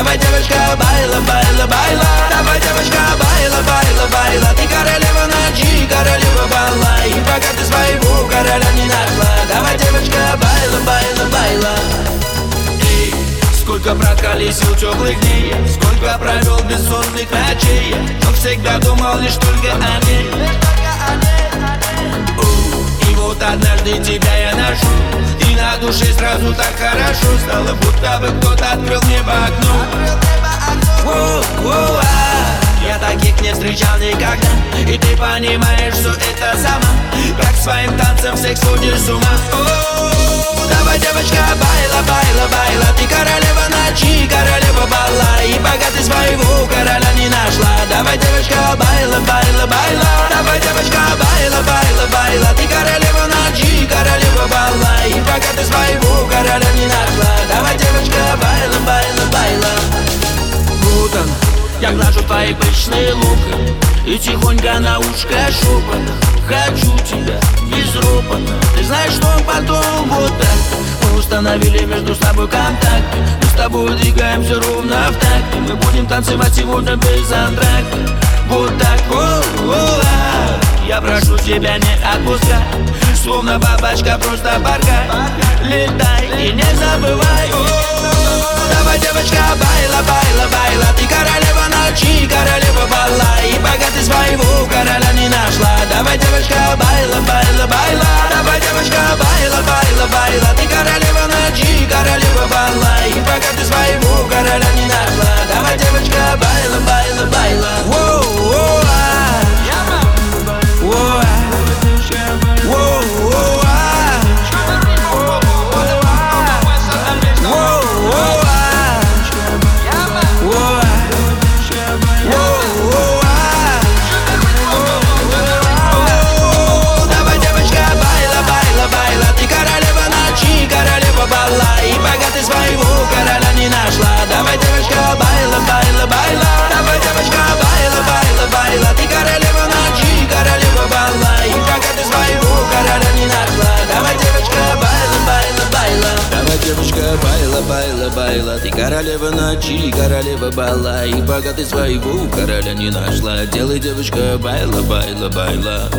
Давай, девочка, baila, baila, baila. Давай, девочка, baila, baila, baila. Ты королева ночи, королева бала. И пока ты своего короля не нашла. Давай, девочка, baila, baila, baila. Эй, Сколько проколесил теплых дней Сколько провел бессонных ночей. Но всегда думал лишь только о ней. И вот однажды тебя я нашел И на душе сразу так хорошо Стало, будто бы кто-то открыл небо окно не встречал никогда. И ты понимаешь, что это сама. Как своим танцем всех сводишь с ума. О, Давай, девочка, байла, я глажу твои пышные лука И тихонько на ушко шепотом Хочу тебя без ропота Ты знаешь, что потом вот так Мы установили между собой контакт Мы с тобой двигаемся ровно в такт Мы будем танцевать сегодня без антракта. Вот так, о, о, а. Я прошу тебя не отпускай Словно бабочка просто паркай Летай и не забывай. Давай, девочка, байла, байла, байла байла Ты королева ночи, королева бала. И пока ты своего короля не нашла. Делай, девочка, байла, байла, байла